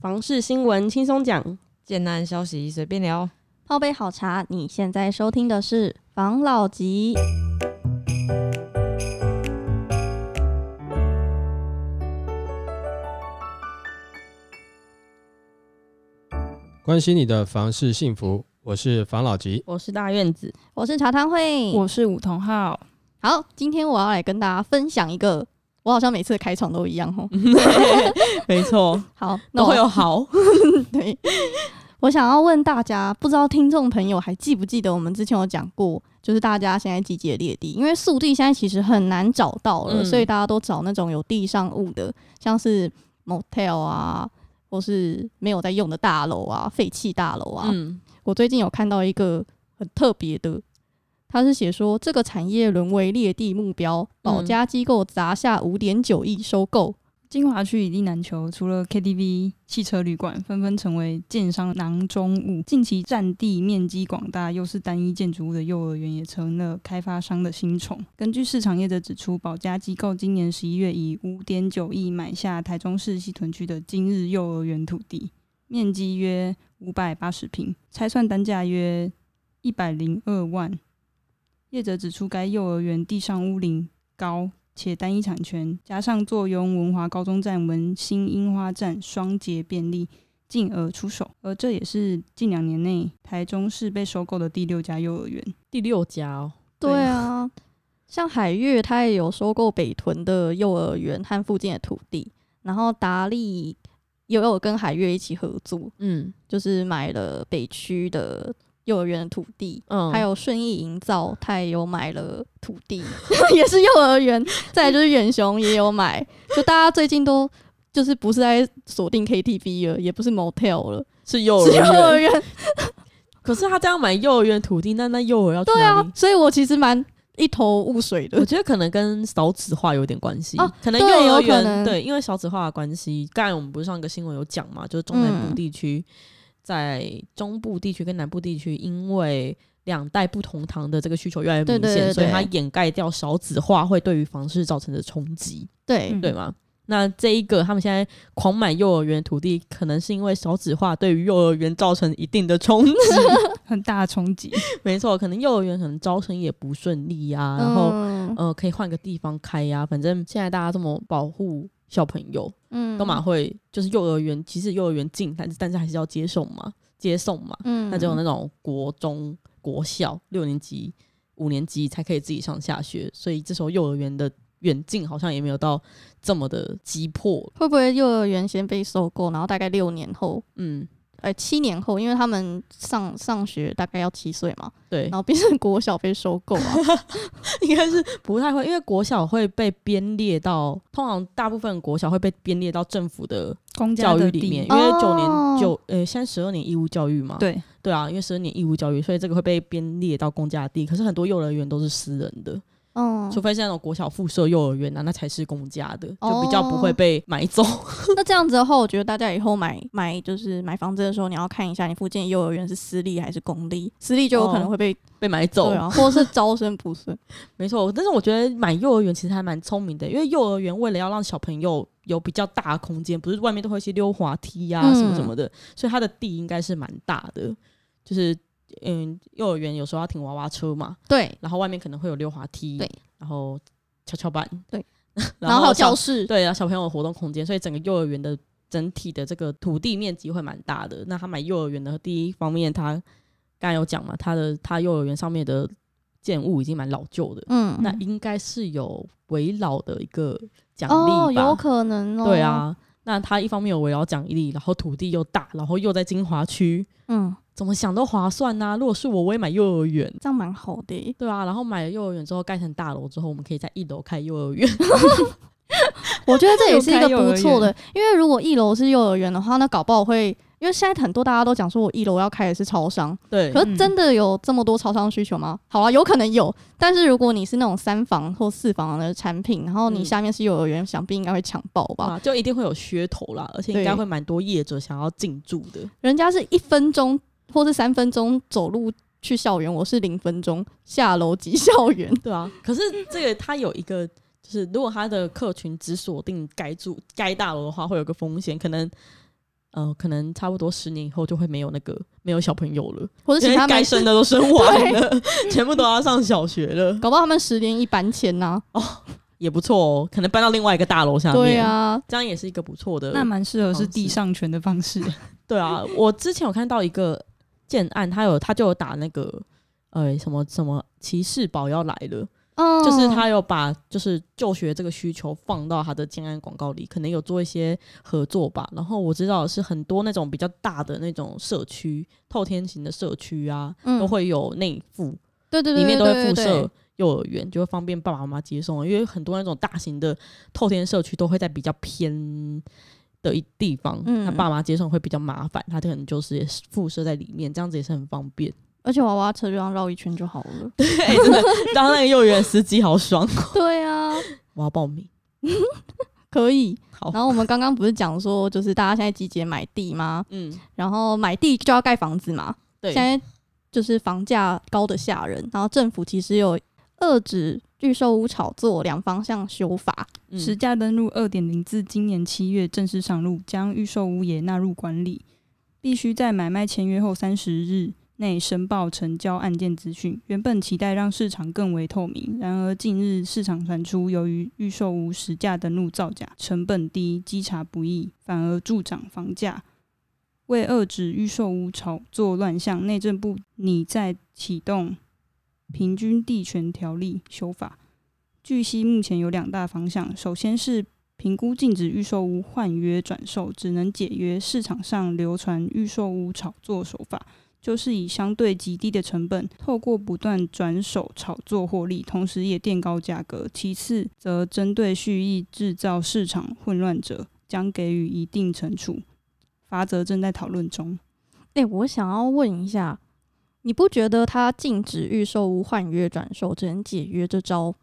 房事新闻轻松讲，简单消息随便聊。泡杯好茶，你现在收听的是房老吉。关心你的房事幸福，我是房老吉。我是大院子，我是茶汤会，我是梧桐浩。好，今天我要来跟大家分享一个，我好像每次的开场都一样哦。没错，好，那我会有好，对，我想要问大家，不知道听众朋友还记不记得我们之前有讲过，就是大家现在集结列地，因为速地现在其实很难找到了，嗯。所以大家都找那种有地上物的，像是 motel 啊，或是没有在用的大楼啊、废弃大楼啊。嗯，我最近有看到一个很特别的，他是写说这个产业沦为劣地目标，保家机构砸下五点九亿收购。金华区一地难求，除了 KTV、汽车旅馆，纷纷成为建商囊中物。近期占地面积广大，又是单一建筑物的幼儿园，也成了开发商的新宠。根据市场业者指出，保家机构今年十一月以五点九亿买下台中市西屯区的今日幼儿园土地，面积约五百八十平，拆算单价约一百零二万。业者指出，该幼儿园地上屋龄高，且单一产权，加上坐拥文华高中站、文心樱花站双捷便利，进而出手。而这也是近两年内台中市被收购的第六家幼儿园。第六家哦，对啊，像海月，它也有收购北屯的幼儿园和附近的土地，然后达利也有跟海月一起合作，嗯就是买了北区的幼儿园的土地，嗯，还有顺义营造，他也有买了土地，也是幼儿园。再来就是远雄也有买，就大家最近都就是不是在锁定 KTV 了，也不是 motel 了，是幼儿是幼儿园。可是他这样买幼儿园土地，那那幼儿要去对啊所以我其实蛮一头雾水的我。觉得可能跟少子化有点关系，啊可能幼儿园对，因为少子化的关系。刚才我们不是上个新闻有讲嘛，就是中南部嗯地区、在中部地区跟南部地区，因为两代不同堂的这个需求越来越明显，所以对它掩盖掉少子化会对于房市造成的冲击，对，嗯对吗？那这一个他们现在狂买幼儿园土地，可能是因为少子化对于幼儿园造成一定的冲击。很大的冲击，没错，可能幼儿园可能招生也不顺利呀、然后嗯呃，可以换个地方开呀、反正现在大家这么保护小朋友，嗯都蛮会，就是幼儿园，其实幼儿园近，但是但是还是要接送嘛，接送嘛。嗯那只有那种国中、国小六年级、五年级才可以自己上下学，所以这时候幼儿园的远近好像也没有到这么的急迫。会不会幼儿园先被收购，然后大概六年后，嗯，呃，七年后，因为他们上上学大概要七岁嘛，对然，后变成国小被收购啊。应该是不太会，因为国小会被编列到，通常大部分国小会被编列到政府的公教育里面，因为九年哦九呃，现在十二年义务教育嘛，对，对啊，因为十二年义务教育，所以这个会被编列到公家地。可是很多幼儿园都是私人的，嗯，除非是那种国小附设幼儿园啊，那才是公家的，哦就比较不会被买走。那这样子的话，我觉得大家以后买买就是买房子的时候，你要看一下你附近的幼儿园是私立还是公立，私立就有可能会被、被买走，对啊，或者是招生不顺。没错。但是我觉得买幼儿园其实还蛮聪明的，因为幼儿园为了要让小朋友有比较大的空间，不是外面都会有一些溜滑梯呀、嗯什么什么的，所以它的地应该是蛮大的。就是嗯，幼儿园有时候要停娃娃车嘛，对，然后外面可能会有溜滑梯，对，然后跷跷板，对，然然后还有教室，对啊，小朋友的活动空间，所以整个幼儿园的整体的这个土地面积会蛮大的。那他买幼儿园的第一方面，他刚才有讲嘛，他的他幼儿园上面的建物已经蛮老旧的，嗯，那应该是有围绕的一个奖励吧？哦，有可能哦，对，啊，那他一方面有围绕奖励，然后土地又大，然后又在金华区，嗯，怎么想都划算呐、如果是我，我也买幼儿园。这样蛮好的耶。对啊，然后买了幼儿园之后盖成大楼之后，我们可以在一楼开幼儿园。我觉得这也是一个不错的，因为如果一楼是幼儿园的话，那搞不好会，因为现在很多大家都讲说我一楼要开的是超商，对，可是真的有这么多超商需求吗？好啊，有可能有，但是如果你是那种三房或四房的产品，然后你嗯下面是幼儿园，想必应该会抢爆吧？啊，就一定会有噱头啦，而且应该会蛮多业者想要进驻的。人家是一分钟或是三分钟走路去校园，我是零分钟下楼及校园。对啊，可是这个它有一个，就是如果它的客群只锁定该住该大楼的话，会有个风险，可能呃，可能差不多十年以后就会没有那个没有小朋友了，或者请他，该生的都生完了，全部都要上小学了，搞不好他们十年一搬迁呐。哦也不错哦。可能搬到另外一个大楼下面，对啊，这样也是一个不错的。那蛮适合是地上权的方式。对啊，我之前有看到一个建案，他有他就有打那个呃什么什么骑士宝要来了，嗯，就是他有把就是就学这个需求放到他的建案广告里，可能有做一些合作吧。然后我知道是很多那种比较大的那种社区，透天型的社区啊，嗯。都会有内附，对对对，里面都会附设幼儿园，就会方便爸爸妈妈接送。因为很多那种大型的透天社区都会在比较偏的一地方，嗯那爸妈接送会比较麻烦，他可能就是也是附设在里面，这样子也是很方便。而且娃娃车就这样绕一圈就好了。对，真的当那个幼儿园司机好爽，对啊，我要报名。可以。好，然后我们刚刚不是讲说，就是大家现在集结买地吗？嗯，然后买地就要盖房子嘛。对，现在就是房价高的吓人，然后政府其实有遏制预售屋炒作两方向修法。嗯实价登录二点零自今年七月正式上路，将预售屋也纳入管理，必须在买卖签约后三十日内申报成交案件资讯。原本期待让市场更为透明，然而近日市场传出，由于预售屋实价登录造假、成本低、稽查不易，反而助长房价。为遏止预售屋炒作乱象，内政部拟在启动平均地权条例修法。据悉，目前有两大方向，首先是评估禁止预售屋换约转售，只能解约。市场上流传预售屋炒作手法，就是以相对极低的成本，透过不断转手炒作获利，同时也垫高价格。其次，则针对蓄意制造市场混乱者，将给予一定惩处。法则正在讨论中。哎、我想要问一下，你不觉得他禁止预售屋换约转售，只能解约这招，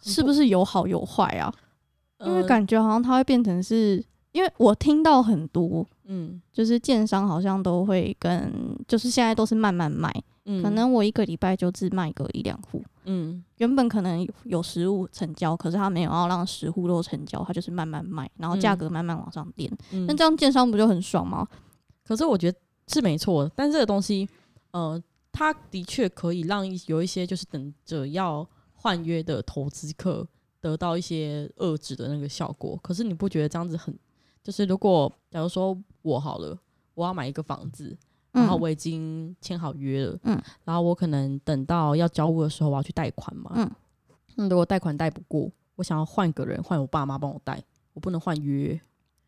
是不是有好有坏啊？因为呃感觉好像它会变成是，因为我听到很多，嗯就是建商好像都会跟，就是现在都是慢慢卖，嗯可能我一个礼拜就只卖个一两户。嗯原本可能有有十户成交，可是他没有要让十户都成交，他就是慢慢卖，然后价嗯格慢慢往上垫。嗯那这样建商不就很爽吗？可是我觉得是没错，但这个东西，呃，它的确可以让一有一些就是等着要换约的投资客得到一些遏制的那个效果。可是你不觉得这样子很，就是如果假如说我好了，我要买一个房子，然后嗯。我已经签好约了，嗯然后我可能等到要交屋的时候，我要去贷款嘛，嗯。那如果贷款贷不过，我想要换个人，换我爸妈帮我贷，我不能换约，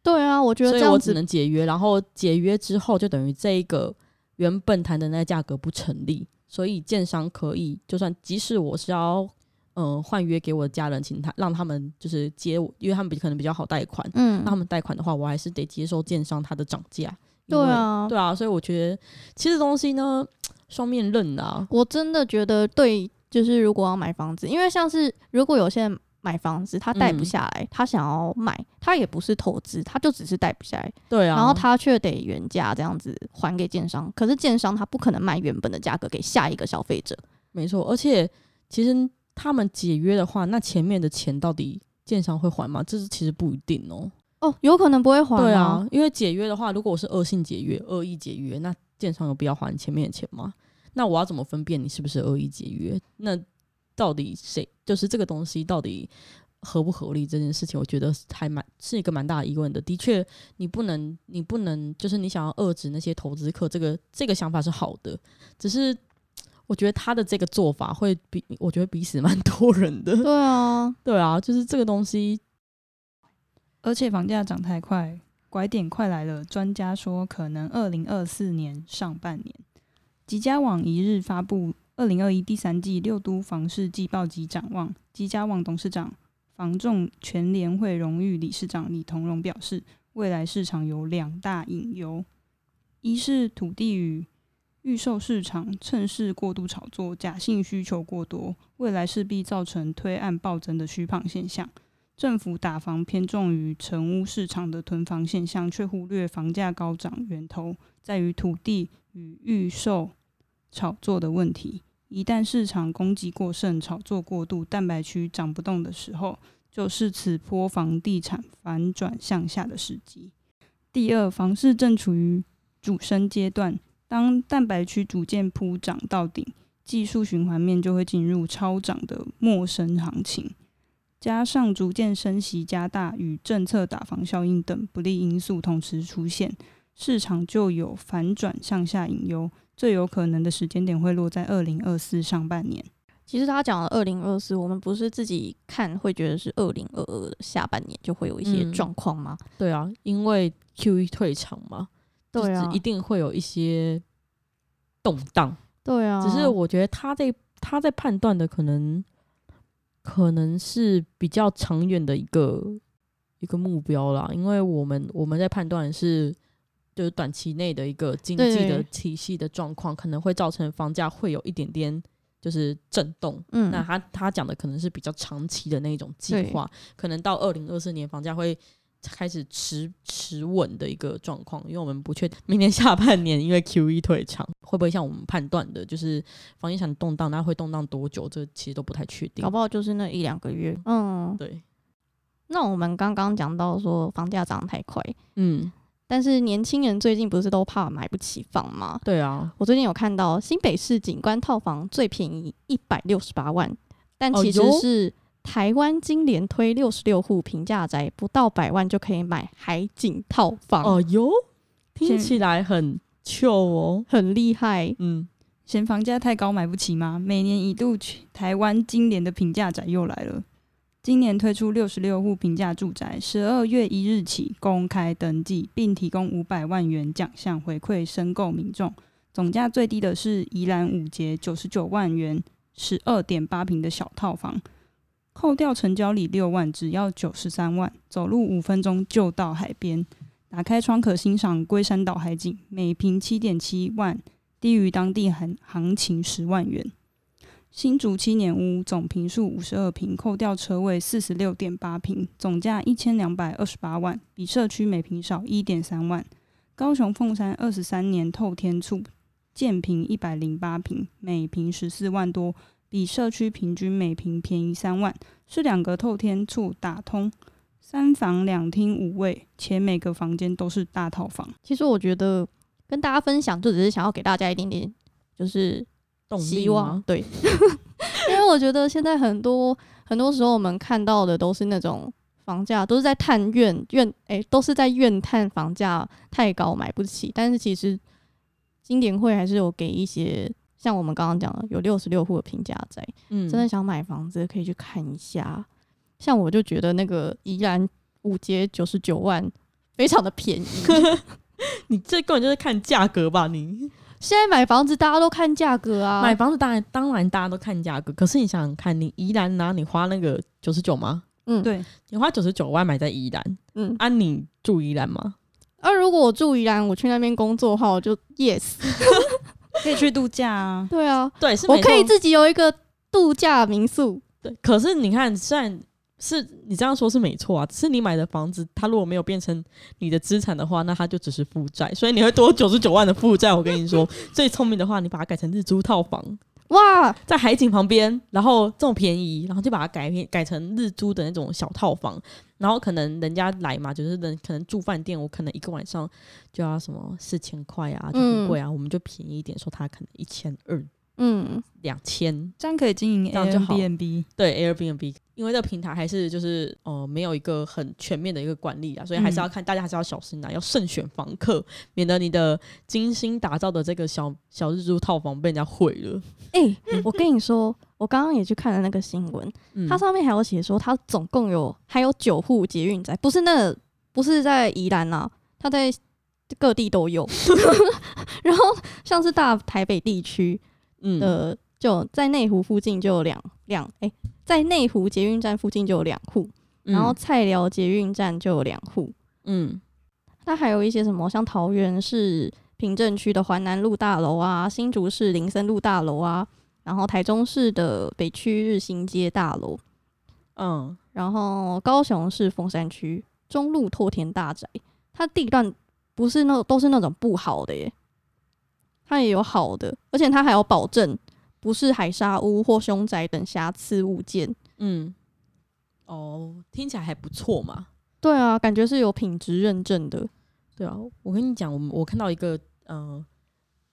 对啊，我觉得所以我只能解约，然后解约之后就等于这一个原本谈的那个价格不成立，所以建商可以就算即使我是要嗯换约给我的家人，请他让他们就是接我，因为他们比可能比较好贷款，嗯让他们贷款的话，我还是得接受建商他的涨价。对啊，对啊，所以我觉得其实东西呢双面刃啊，我真的觉得对，就是如果要买房子，因为像是如果有些人买房子，他贷不嗯下来，他想要卖，他也不是投资，他就只是贷不下来，对啊，然后他却得原价这样子还给建商，可是建商他不可能卖原本的价格给下一个消费者。没错，而且其实他们解约的话，那前面的钱到底建商会还吗？这是其实不一定哦。哦，有可能不会还对啊，，因为解约的话，如果我是恶性解约、恶意解约，那建商有必要还你前面的钱吗？那我要怎么分辨你是不是恶意解约？那到底谁就是这个东西到底合不合理这件事情，我觉得还蛮是一个蛮大的疑问的。的确，你不能，你不能，就是你想要遏制那些投资客，这个这个想法是好的，只是我觉得他的这个做法会比我觉得逼死蛮 多人的。对啊，对啊，就是这个东西，而且房价涨太快，拐点快来了。专家说，可能二零二四年上半年。吉家网一日发布二零二一第三季六都房市季报及展望。吉家网董事长、房仲全联会荣誉理事长李同荣表示，未来市场有两大隐忧：一是土地与预售市场趁势过度炒作，假性需求过多，未来势必造成推案暴增的虚胖现象。政府打房偏重于成屋市场的囤房现象，却忽略房价高涨源头在于土地与预售炒作的问题。一旦市场供给过剩、炒作过度，蛋白区涨不动的时候，就是此波房地产反转向下的时机。第二，房市正处于主升阶段，当蛋白区逐渐铺涨到顶，技术循环面就会进入超涨的末升行情。加上逐渐升息加大与政策打房效应等不利因素同时出现，市场就有反转向下隐忧。最有可能的时间点会落在二零二四上半年。其实他讲的二零二四，我们不是自己看会觉得是二零二二的下半年就会有一些嗯状况吗？对啊，因为 Q E 退场嘛，对啊一定会有一些动荡。对啊，只是我觉得他在他在判断的可能可能是比较长远的一个一个目标啦，因为我们我们在判断是就是短期内的一个经济的体系的状况，可能会造成房价会有一点点就是震动。嗯，那他他讲的可能是比较长期的那一种计划，可能到二零二四年房价会开始持持稳的一个状况，因为我们不确定明年下半年因为 Q E 退场会不会像我们判断的，就是房地产动荡，那会动荡多久，这其实都不太确定搞。不好就是那一两个月。嗯，对，那我们刚刚讲到说房价涨太快，嗯，但是年轻人最近不是都怕买不起房吗？对啊，我最近有看到新北市景观套房最便宜一百六十八万，但其实是台湾金联推六十六户平价宅，不到百万就可以买海景套房，哦哟，听起来很 chill 哦。很厉害。嗯，嫌房价太高买不起吗？每年一度去台湾今年的平价宅又来了。今年推出六十六户平价住宅，十二月一日起公开登记，并提供五百万元奖项回馈申购民众。总价最低的是宜兰五节九十九万元，十二点八平的小套房，扣掉成交礼六万，只要九十三万，走路五分钟就到海边。打开窗可欣赏龟山岛海景，每平七点七万，低于当地行行情十万元。新竹七年屋总平数五十二平，扣掉车位四十六点八平，总价一千两百二十八万，比社区每平少一点三万。高雄凤山二十三年透天厝，建平一百零八平，每平十四万多，比社区平均每平便宜三万，是两个透天厝打通，三房两厅五卫，且每个房间都是大套房。其实我觉得跟大家分享，就只是想要给大家一点点，就是动力希望吗？对，因为我觉得现在很多很多时候我们看到的都是那种房价都是在探怨怨，哎、都是在怨叹房价太高买不起，但是其实经典会还是有给一些。像我们刚刚讲的，有六十六户的平价在，嗯，真的想买房子可以去看一下。像我就觉得那个宜兰五街九十九万，非常的便宜。你这根本就是看价格吧？你现在买房子大家都看价格啊，买房子当然当然大家都看价格，可是你想想看，你宜兰拿你花那个九十九吗？嗯，对，你花九十九万买在宜兰，嗯。啊，你住宜兰吗？啊，如果我住宜兰，我去那边工作的话，我就 yes。可以去度假啊。哦对啊，对，是我可以自己有一个度假民宿。对，可是你看，虽然是你这样说是没错啊，只是你买的房子，它如果没有变成你的资产的话，那它就只是负债，所以你会多九十九万的负债。我跟你说，最聪明的话，你把它改成日租套房，哇，在海景旁边，然后这么便宜，然后就把它改改成日租的那种小套房，然后可能人家来嘛，就是人可能住饭店，我可能一个晚上就要什么四千块啊，就很贵啊，我们就便宜一点，说它可能一千二、嗯，两千，这样可以经营 Airbnb。对 Airbnb，因为这个平台还是就是呃没有一个很全面的一个管理啊，所以还是要看、大家还是要小心啊，要慎选房客，免得你的精心打造的这个小小日租套房被人家毁了。哎、我跟你说，我刚刚也去看了那个新闻，嗯它上面还有写说，它总共有还有九户捷运宅，不是那个不是在宜兰呐、它在各地都有。然后像是大台北地区嗯。的，就在内湖附近就有两两哎，在内湖捷运站附近就有两户，然后菜寮捷运站就有两户。嗯。那还有一些什么，像桃园市平镇区的环南路大楼啊，新竹市林森路大楼啊，然后台中市的北区日新街大楼，嗯。然后高雄市凤山区中路拓田大宅，它地段不是那都是那种不好的耶，它也有好的，而且它还有保证不是海沙屋或凶宅等瑕疵物件。嗯，哦，听起来还不错嘛。对啊，感觉是有品质认证的。对啊，我跟你讲，我们我看到一个呃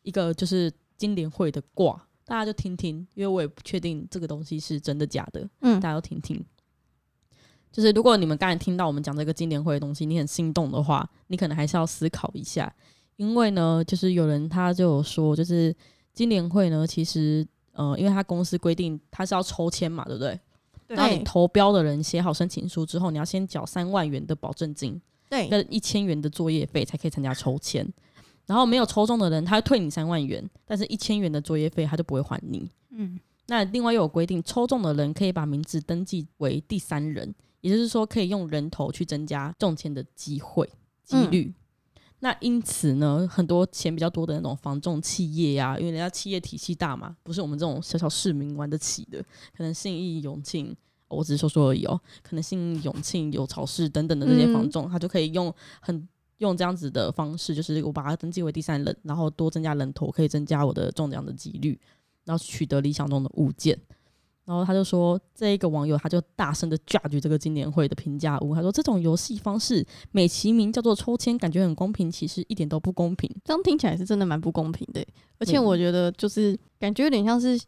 一个就是金莲会的卦，大家就听听，因为我也不确定这个东西是真的假的，嗯大家都听听。就是如果你们刚才听到我们讲这个金莲会的东西，你很心动的话，你可能还是要思考一下，因为呢，就是有人他就有说，就是金莲会呢，其实呃，因为他公司规定他是要抽签嘛，对不对？对然后你投标的人写好申请书之后，你要先缴三万元的保证金，对跟一千元的作业费才可以参加抽签。然后没有抽中的人，他会退你三万元，但是一千元的作业费他就不会还你。嗯，那另外又有规定，抽中的人可以把名字登记为第三人，也就是说可以用人头去增加中签的机会几率。那因此呢，很多钱比较多的那种房仲企业呀、因为人家企业体系大嘛，不是我们这种小小市民玩得起的，可能信义、永庆，我只是说说而已哦，可能信义、永庆、有超市等等的这些房仲，他就可以用很用这样子的方式，就是我把它登记为第三人，然后多增加人头，可以增加我的中奖的几率，然后取得理想中的物件。然后他就说，这一个网友他就大声的 judge 这个金年会的评价屋，他说这种游戏方式美其名叫做抽签，感觉很公平，其实一点都不公平。这样听起来是真的蛮不公平的欸，而且嗯我觉得就是感觉有点像是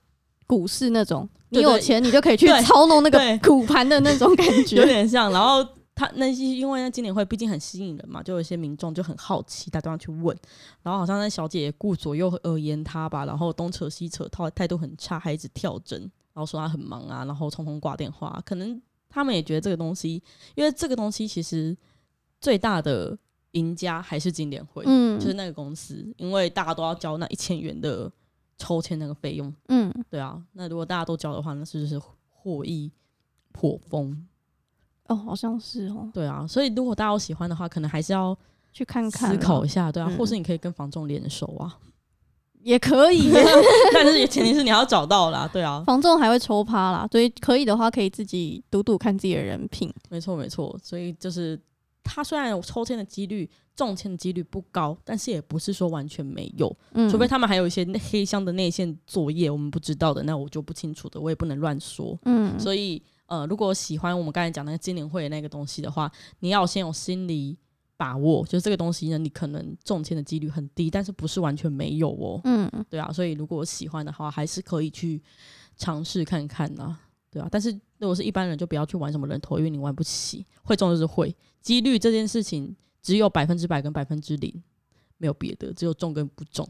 股市那种，你有钱你就可以去操弄那个股盘的那种感觉有。点像。然后他那些因为那金年会毕竟很吸引人嘛，就有一些民众就很好奇，打电话去问，然后好像那小姐也顾左右而言他吧，然后东扯西扯，态态度很差，还一直跳针，然后说他很忙啊，然后匆匆挂电话。可能他们也觉得这个东西，因为这个东西其实最大的赢家还是经典会，嗯就是那个公司，因为大家都要交那一千元的抽签那个费用，嗯，对啊，那如果大家都交的话，那是不是获益颇丰？哦，好像是哦，对啊，所以如果大家有喜欢的话，可能还是要去看看思考一下，对啊，嗯或是你可以跟房仲联手啊，也可以。但是前提是你要找到啦，对啊，房仲还会抽趴啦，所以可以的话可以自己赌赌看自己的人品。没错没错，所以就是他虽然有抽签的几率、中签的几率不高，但是也不是说完全没有，嗯，除非他们还有一些内黑箱的内线作业我们不知道的，那我就不清楚的，我也不能乱说。嗯，所以呃，如果喜欢我们刚才讲那个金灵会的那个东西的话，你要先有心理把握，就是这个东西呢，你可能中签的几率很低，但是不是完全没有哦。嗯对啊，所以如果喜欢的话，还是可以去尝试看看呐、对啊，但是如果是一般人，就不要去玩什么人头，因为你玩不起，会中就是会，几率这件事情只有百分之百跟百分之零，没有别的，只有中跟不中。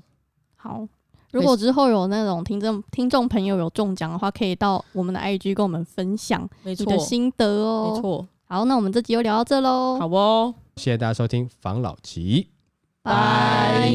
好。如果之后有那种听众听众朋友有中奖的话，可以到我们的 IG 跟我们分享你的，心得哦。没错，好，那我们这集就聊到这喽，好哦，谢谢大家收听房老吉。拜。